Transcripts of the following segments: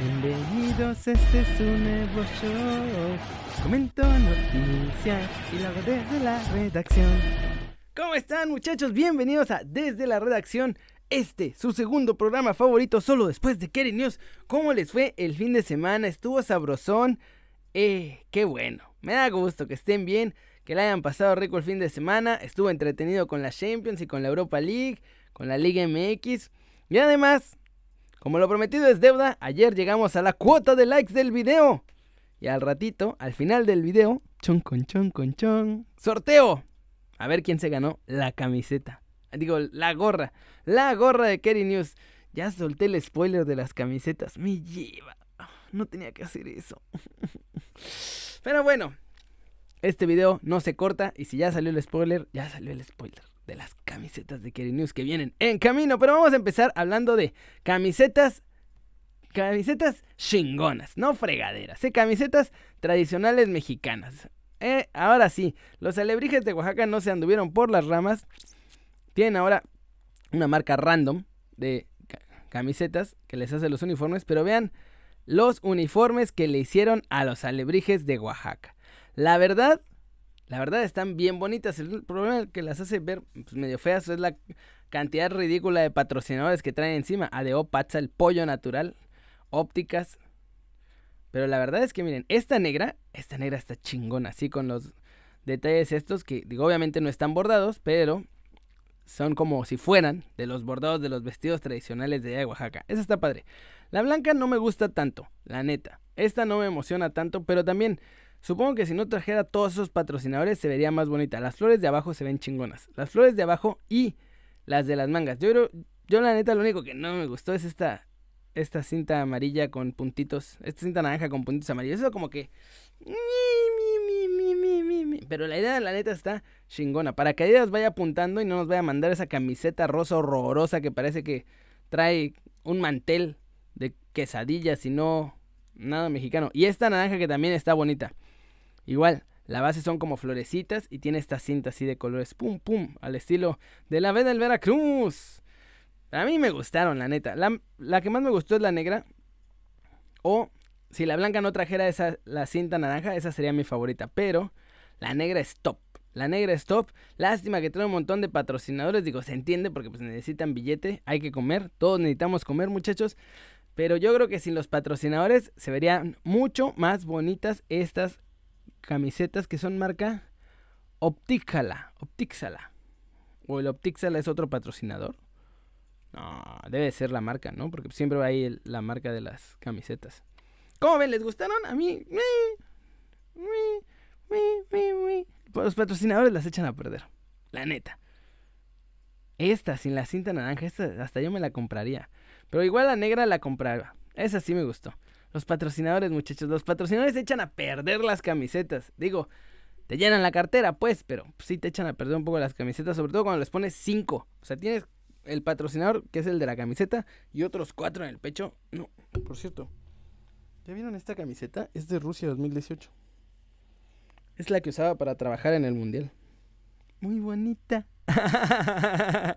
Bienvenidos, este es un nuevo show. Comento noticias y lo hago desde la redacción. ¿Cómo están muchachos? Bienvenidos a Desde la redacción. Este, su segundo programa favorito solo después de Kerry News. ¿Cómo les fue el fin de semana? ¿Estuvo sabrosón? Eh, qué bueno. Me da gusto que estén bien, que la hayan pasado rico el fin de semana. Estuvo entretenido con la Champions y con la Europa League, con la Liga MX. Y además, como lo prometido es deuda, ayer llegamos a la cuota de likes del video. Y al ratito, al final del video, chon con chon con chon, sorteo. A ver quién se ganó la camiseta. Digo, la gorra. La gorra de Kerry News. Ya solté el spoiler de las camisetas. Me lleva. No tenía que hacer eso. Pero bueno, este video no se corta. Y si ya salió el spoiler, ya salió el spoiler de las camisetas de Kerry News que vienen en camino. Pero vamos a empezar hablando de camisetas. Camisetas chingonas, no fregaderas, ¿eh? camisetas tradicionales mexicanas. Eh, ahora sí, los alebrijes de Oaxaca no se anduvieron por las ramas. Tienen ahora una marca random de camisetas que les hace los uniformes, pero vean los uniformes que le hicieron a los alebrijes de Oaxaca. La verdad, la verdad están bien bonitas. El problema que las hace ver pues, medio feas es la cantidad ridícula de patrocinadores que traen encima. Adeo, Patza, el pollo natural, ópticas. Pero la verdad es que miren, esta negra, esta negra está chingona, así con los detalles estos que digo, obviamente no están bordados, pero son como si fueran de los bordados de los vestidos tradicionales de Oaxaca. Esa está padre. La blanca no me gusta tanto, la neta. Esta no me emociona tanto, pero también Supongo que si no trajera todos esos patrocinadores se vería más bonita. Las flores de abajo se ven chingonas. Las flores de abajo y las de las mangas. Yo creo, yo la neta lo único que no me gustó es esta esta cinta amarilla con puntitos, esta cinta naranja con puntitos amarillos. Eso como que pero la idea de la neta está chingona. Para que Adidas vaya apuntando y no nos vaya a mandar esa camiseta rosa horrorosa que parece que trae un mantel de quesadillas y no nada mexicano. Y esta naranja que también está bonita. Igual, la base son como florecitas y tiene esta cinta así de colores pum pum, al estilo de la V del Veracruz. A mí me gustaron, la neta. La, que más me gustó es la negra. O si la blanca no trajera esa, la cinta naranja, esa sería mi favorita. Pero la negra es top. La negra es top. Lástima que trae un montón de patrocinadores. Digo, se entiende porque pues necesitan billete. Hay que comer. Todos necesitamos comer, muchachos. Pero yo creo que sin los patrocinadores se verían mucho más bonitas estas camisetas que son marca Optícala, Optixala. O el Optixala es otro patrocinador. No, debe ser la marca, ¿no? Porque siempre va ahí la marca de las camisetas. ¿Cómo ven? ¿Les gustaron? A mí. Los patrocinadores las echan a perder. La neta. Esta, sin la cinta naranja, esta hasta yo me la compraría. Pero igual la negra la compraba. Esa sí me gustó. Los patrocinadores, muchachos, los patrocinadores echan a perder las camisetas. Digo, te llenan la cartera, pues, pero sí te echan a perder un poco las camisetas, sobre todo cuando les pones cinco. O sea, tienes el patrocinador, que es el de la camiseta, y otros cuatro en el pecho. No, por cierto. ¿Ya vieron esta camiseta? Es de Rusia 2018. Es la que usaba para trabajar en el mundial. Muy bonita.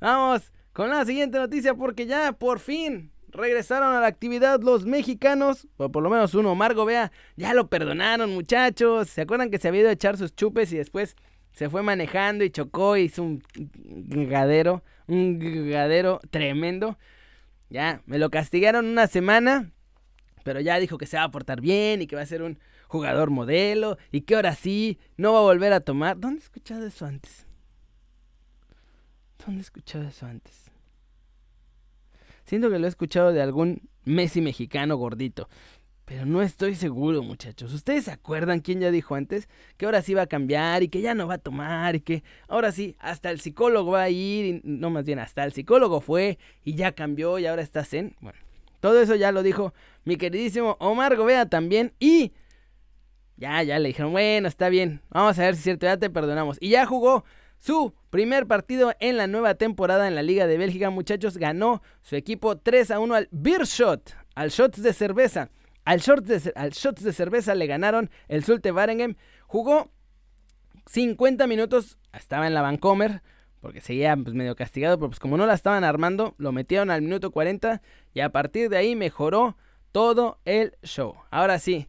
Vamos con la siguiente noticia porque ya por fin regresaron a la actividad los mexicanos, o por lo menos uno, Margo Vea, ya lo perdonaron muchachos, ¿se acuerdan que se había ido a echar sus chupes y después se fue manejando y chocó y hizo un gadero, un gadero tremendo? Ya, me lo castigaron una semana, pero ya dijo que se va a portar bien y que va a ser un jugador modelo y que ahora sí no va a volver a tomar. ¿Dónde he escuchado eso antes? ¿Dónde he escuchado eso antes? Siento que lo he escuchado de algún Messi mexicano gordito. Pero no estoy seguro, muchachos. ¿Ustedes se acuerdan quién ya dijo antes? Que ahora sí va a cambiar y que ya no va a tomar y que ahora sí, hasta el psicólogo va a ir y no más bien, hasta el psicólogo fue y ya cambió y ahora está zen. Bueno, todo eso ya lo dijo mi queridísimo Omar Gobea también y ya, ya le dijeron, bueno, está bien, vamos a ver si es cierto, ya te perdonamos. Y ya jugó su primer partido en la nueva temporada en la Liga de Bélgica, muchachos, ganó su equipo 3 a 1 al Beer Shot, al Shots de cerveza. Al Shots de, al shots de cerveza le ganaron el Sulte Waregem. Jugó 50 minutos, estaba en la Vancomer, porque seguía pues, medio castigado, pero pues como no la estaban armando, lo metieron al minuto 40 y a partir de ahí mejoró todo el show. Ahora sí,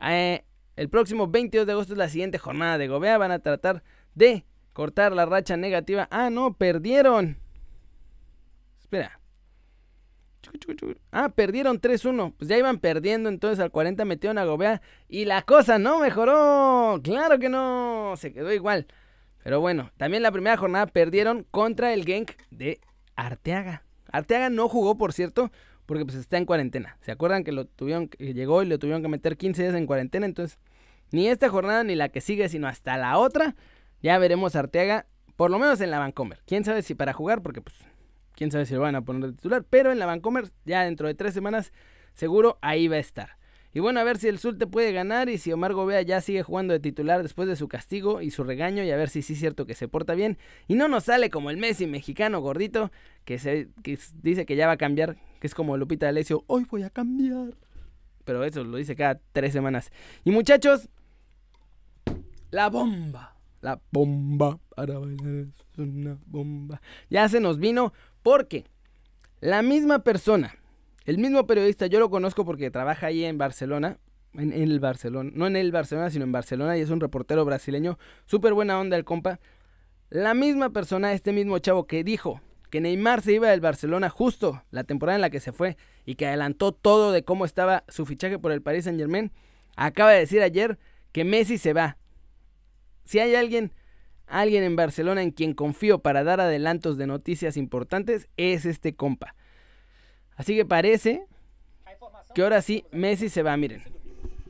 eh, el próximo 22 de agosto es la siguiente jornada de Gobea. Van a tratar de cortar la racha negativa. Ah, no, perdieron. Espera. Ah, perdieron 3-1. Pues ya iban perdiendo, entonces al 40 metieron a Gobea y la cosa no mejoró. Claro que no, se quedó igual. Pero bueno, también la primera jornada perdieron contra el Genk de Arteaga. Arteaga no jugó, por cierto, porque pues está en cuarentena. ¿Se acuerdan que lo tuvieron que llegó y le tuvieron que meter 15 días en cuarentena? Entonces, ni esta jornada ni la que sigue, sino hasta la otra, ya veremos a Arteaga, por lo menos en la Vancomer. Quién sabe si para jugar, porque pues quién sabe si lo van a poner de titular, pero en la Vancomer ya dentro de tres semanas seguro ahí va a estar. Y bueno, a ver si el te puede ganar y si Omar Gobea ya sigue jugando de titular después de su castigo y su regaño y a ver si sí es cierto que se porta bien y no nos sale como el Messi mexicano gordito que, se, dice que ya va a cambiar, que es como Lupita D'Alessio, hoy voy a cambiar. Pero eso lo dice cada tres semanas. Y muchachos, la bomba, la bomba para bailar es una bomba. Ya se nos vino porque la misma persona el mismo periodista, yo lo conozco porque trabaja ahí en Barcelona, en, el Barcelona, no en el Barcelona, sino en Barcelona, y es un reportero brasileño, súper buena onda el compa. La misma persona, este mismo chavo que dijo que Neymar se iba del Barcelona justo la temporada en la que se fue y que adelantó todo de cómo estaba su fichaje por el Paris Saint Germain, acaba de decir ayer que Messi se va. Si hay alguien, alguien en Barcelona en quien confío para dar adelantos de noticias importantes, es este compa. Así que parece que ahora sí Messi se va, miren.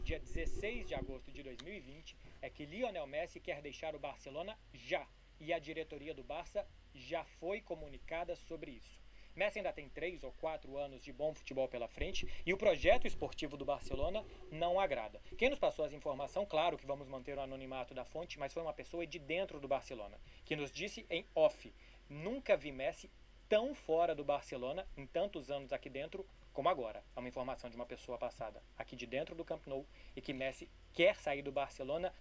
Dia 16 de agosto de 2020 é que Lionel Messi quer deixar o Barcelona já e a diretoria do Barça já foi comunicada sobre isso. Messi ainda tem três ou quatro anos de bom futebol pela frente e o projeto esportivo do Barcelona não agrada. Quem nos passou essa informação, claro que vamos manter o anonimato da fonte, mas foi uma pessoa de dentro do Barcelona que nos disse em off: nunca vi Messi tão fora do Barcelona em tantos anos aqui dentro como agora. É uma informação de uma pessoa passada aqui de dentro do Camp Nou e que Messi quer sair do Barcelona.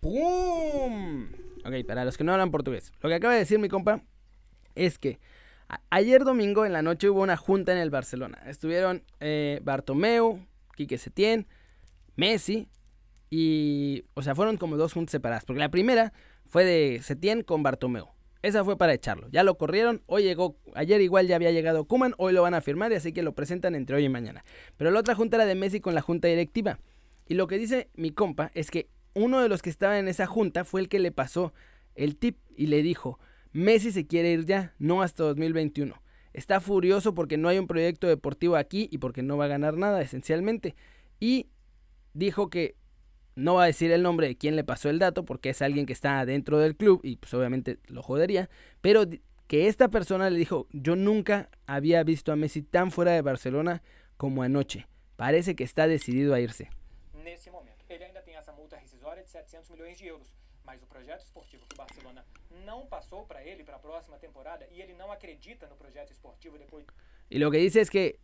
¡Pum! Ok, para los que no hablan portugués. Lo que acaba de decir mi compa es que ayer domingo en la noche hubo una junta en el Barcelona. Estuvieron eh, Bartomeu, Quique Setién, Messi y... O sea, fueron como dos juntas separadas. Porque la primera fue de Setién con Bartomeu. Esa fue para echarlo. Ya lo corrieron. Hoy llegó. Ayer igual ya había llegado Kuman. Hoy lo van a firmar y así que lo presentan entre hoy y mañana. Pero la otra junta era de Messi con la junta directiva. Y lo que dice mi compa es que uno de los que estaba en esa junta fue el que le pasó el tip y le dijo: Messi se quiere ir ya, no hasta 2021. Está furioso porque no hay un proyecto deportivo aquí y porque no va a ganar nada, esencialmente. Y dijo que no va a decir el nombre de quién le pasó el dato porque es alguien que está dentro del club y pues obviamente lo jodería, pero que esta persona le dijo, yo nunca había visto a Messi tan fuera de Barcelona como anoche. Parece que está decidido a irse. Momento, tem essa multa rescisória de 700 milhões de euros, mas o projeto esportivo que Barcelona não passou para ele para a próxima temporada y ele não acredita no projeto esportivo depois. Y lo que dice es que,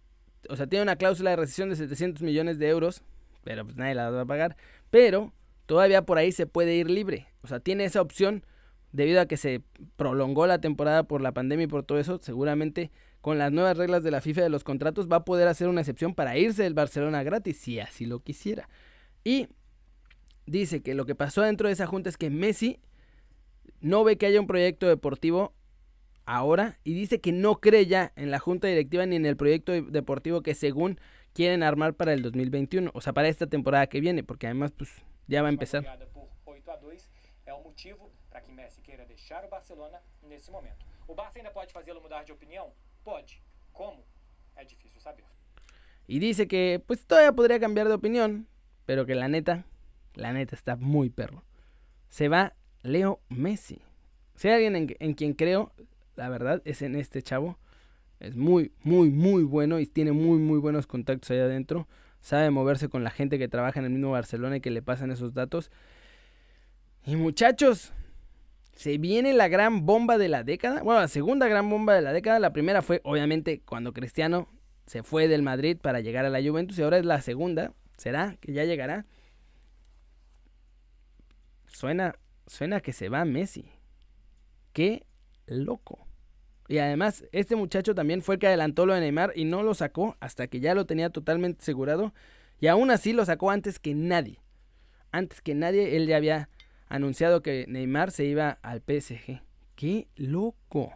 o sea, tiene una cláusula de rescisión de 700 millones de euros pero pues nadie la va a pagar. Pero todavía por ahí se puede ir libre. O sea, tiene esa opción debido a que se prolongó la temporada por la pandemia y por todo eso. Seguramente con las nuevas reglas de la FIFA de los contratos va a poder hacer una excepción para irse del Barcelona gratis si así lo quisiera. Y dice que lo que pasó dentro de esa junta es que Messi no ve que haya un proyecto deportivo ahora y dice que no cree ya en la junta directiva ni en el proyecto deportivo que según quieren armar para el 2021, o sea, para esta temporada que viene, porque además pues ya va a empezar. Y dice que pues todavía podría cambiar de opinión, pero que la neta, la neta está muy perro. Se va Leo Messi. Si hay alguien en, en quien creo, la verdad, es en este chavo. Es muy, muy, muy bueno y tiene muy, muy buenos contactos ahí adentro. Sabe moverse con la gente que trabaja en el mismo Barcelona y que le pasan esos datos. Y muchachos, se viene la gran bomba de la década. Bueno, la segunda gran bomba de la década. La primera fue, obviamente, cuando Cristiano se fue del Madrid para llegar a la Juventus. Y ahora es la segunda. ¿Será que ya llegará? Suena, suena que se va Messi. Qué loco. Y además, este muchacho también fue que adelantó lo de Neymar y no lo sacó hasta que ya lo tenía totalmente asegurado. Y aún así lo sacó antes que nadie. Antes que nadie, él ya había anunciado que Neymar se iba al PSG. ¡Qué loco!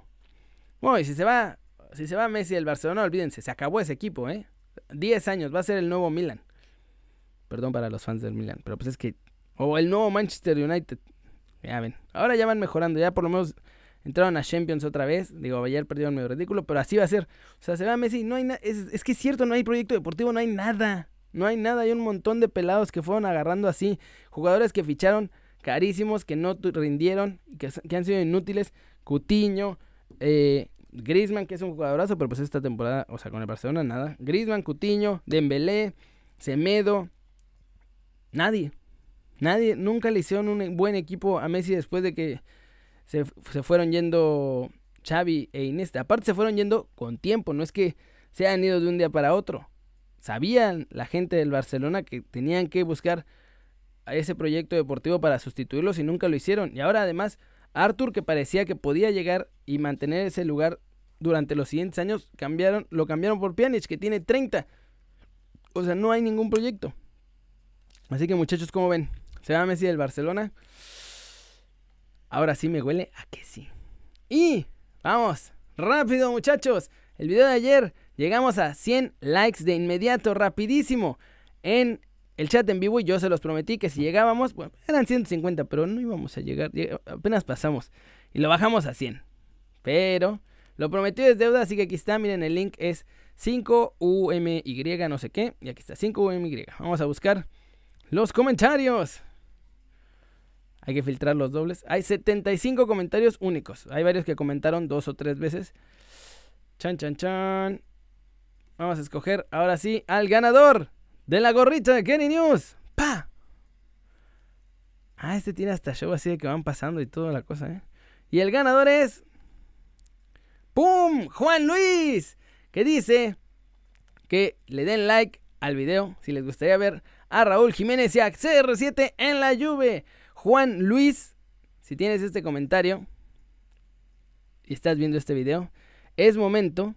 Bueno, y si se va, si se va Messi del Barcelona, olvídense, se acabó ese equipo, ¿eh? 10 años, va a ser el nuevo Milan. Perdón para los fans del Milan, pero pues es que... O el nuevo Manchester United. Ya ven. Ahora ya van mejorando, ya por lo menos entraron a Champions otra vez. Digo, ayer perdieron medio ridículo, pero así va a ser. O sea, se va Messi, no hay. Es, es, que es cierto, no hay proyecto deportivo, no hay nada. No hay nada, hay un montón de pelados que fueron agarrando así. Jugadores que ficharon carísimos, que no rindieron, que, que han sido inútiles. Cutiño, eh, Griezmann, que es un jugadorazo, pero pues esta temporada, o sea, con el Barcelona nada. Griezmann, Cutiño, Dembélé, Semedo. Nadie. Nadie, nunca le hicieron un buen equipo a Messi después de que se, fueron yendo Xavi e Inés. Aparte se fueron yendo con tiempo, no es que se hayan ido de un día para otro. Sabían la gente del Barcelona que tenían que buscar a ese proyecto deportivo para sustituirlos y nunca lo hicieron. Y ahora además, Arthur, que parecía que podía llegar y mantener ese lugar durante los siguientes años, cambiaron, lo cambiaron por Pjanic, que tiene 30. O sea, no hay ningún proyecto. Así que muchachos, ¿cómo ven? ¿Se va Messi del Barcelona? Ahora sí me huele a que sí. Y vamos, rápido muchachos. El video de ayer llegamos a 100 likes de inmediato, rapidísimo. En el chat en vivo y yo se los prometí que si llegábamos, bueno, eran 150, pero no íbamos a llegar, apenas pasamos y lo bajamos a 100. Pero lo prometido es deuda, así que aquí está, miren, el link es 5UMY, no sé qué, y aquí está 5UMY. Vamos a buscar los comentarios. Hay que filtrar los dobles. Hay 75 comentarios únicos. Hay varios que comentaron dos o tres veces. Chan, chan, chan. Vamos a escoger ahora sí al ganador de la gorrita de Kenny News. ¡Pa! Ah, este tiene hasta show así de que van pasando y toda la cosa, ¿eh? Y el ganador es. ¡Pum! Juan Luis. Que dice que le den like al video si les gustaría ver a Raúl Jiménez y a CR7 en la lluvia. Juan Luis, si tienes este comentario y estás viendo este video, es momento,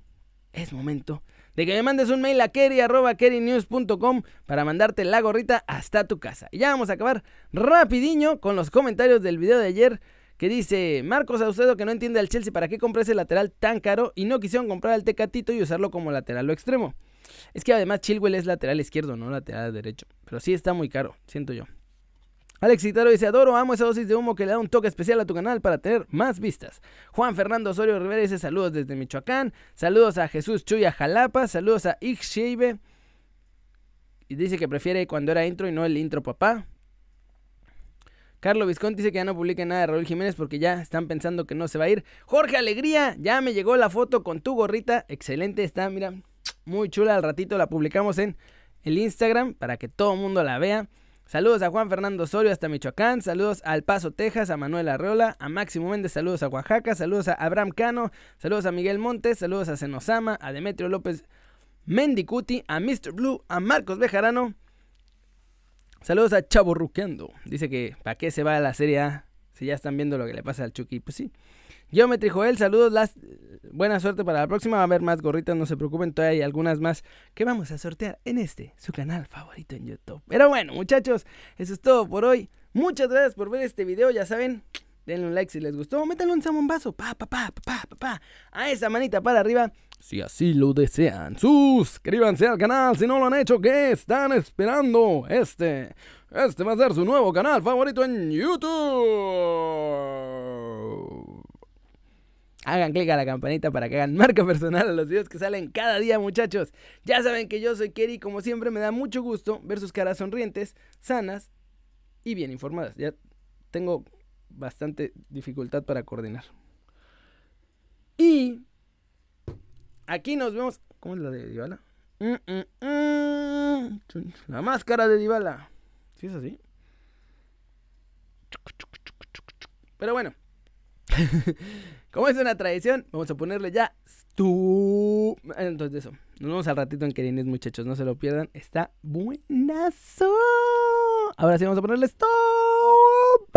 es momento de que me mandes un mail a kerry.kerrynews.com para mandarte la gorrita hasta tu casa. Y ya vamos a acabar rapidiño con los comentarios del video de ayer que dice Marcos Aucedo que no entiende al Chelsea para qué compré ese lateral tan caro y no quisieron comprar al Tecatito y usarlo como lateral o extremo. Es que además Chilwell es lateral izquierdo, no lateral derecho. Pero sí está muy caro, siento yo. Alex Citaro dice, adoro, amo esa dosis de humo que le da un toque especial a tu canal para tener más vistas. Juan Fernando Osorio Rivera dice, saludos desde Michoacán, saludos a Jesús Chuya Jalapa, saludos a Ixcheibe. Y dice que prefiere cuando era intro y no el intro papá. Carlos Visconti dice que ya no publique nada de Raúl Jiménez porque ya están pensando que no se va a ir. Jorge Alegría, ya me llegó la foto con tu gorrita. Excelente, está, mira, muy chula. Al ratito la publicamos en el Instagram para que todo el mundo la vea. Saludos a Juan Fernando Osorio hasta Michoacán, saludos al Paso, Texas, a Manuel Arreola, a Máximo Méndez, saludos a Oaxaca, saludos a Abraham Cano, saludos a Miguel Montes, saludos a Senosama, a Demetrio López Mendicuti, a Mr. Blue, a Marcos Bejarano. Saludos a Chavo Ruqueando. Dice que ¿para qué se va a la Serie A? Si ya están viendo lo que le pasa al Chucky. Pues sí. Geometry Joel, saludos, buena suerte para la próxima. Va a haber más gorritas, no se preocupen, todavía hay algunas más que vamos a sortear en este, su canal favorito en YouTube. Pero bueno, muchachos, eso es todo por hoy. Muchas gracias por ver este video, ya saben. Denle un like si les gustó, métanle un samombazo, pa, pa, pa, pa, pa, pa, a esa manita para arriba, si así lo desean. Suscríbanse al canal si no lo han hecho, ¿qué están esperando? Este, este va a ser su nuevo canal favorito en YouTube hagan clic a la campanita para que hagan marca personal a los videos que salen cada día, muchachos. Ya saben que yo soy Kerry, como siempre me da mucho gusto ver sus caras sonrientes, sanas y bien informadas. Ya tengo bastante dificultad para coordinar. Y aquí nos vemos. ¿Cómo es la de Dybala? Mm, mm, mm. La máscara de Dybala. ¿Sí es así? Pero bueno. Como es una tradición, vamos a ponerle ya stop. Entonces eso. Nos vemos al ratito en Querines, muchachos. No se lo pierdan. Está buenazo. Ahora sí vamos a ponerle stop.